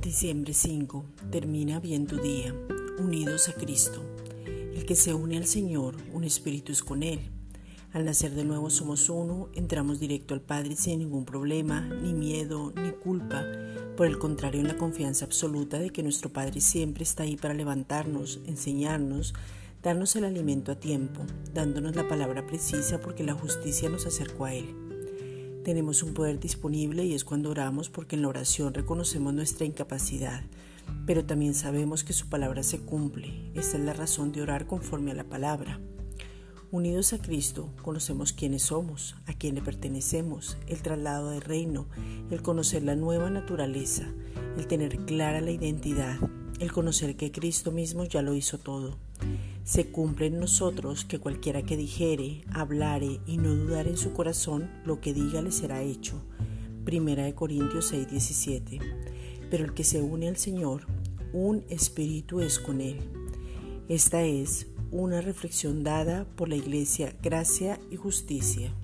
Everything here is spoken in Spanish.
Diciembre 5. Termina bien tu día, unidos a Cristo. El que se une al Señor, un espíritu es con Él. Al nacer de nuevo somos uno, entramos directo al Padre sin ningún problema, ni miedo, ni culpa. Por el contrario, en la confianza absoluta de que nuestro Padre siempre está ahí para levantarnos, enseñarnos, darnos el alimento a tiempo, dándonos la palabra precisa porque la justicia nos acercó a Él. Tenemos un poder disponible y es cuando oramos porque en la oración reconocemos nuestra incapacidad, pero también sabemos que su palabra se cumple. Esta es la razón de orar conforme a la palabra. Unidos a Cristo, conocemos quiénes somos, a quién le pertenecemos, el traslado del reino, el conocer la nueva naturaleza, el tener clara la identidad, el conocer que Cristo mismo ya lo hizo todo. Se cumple en nosotros que cualquiera que dijere, hablare y no dudare en su corazón, lo que diga le será hecho. Primera de Corintios 6:17. Pero el que se une al Señor, un espíritu es con él. Esta es una reflexión dada por la Iglesia Gracia y Justicia.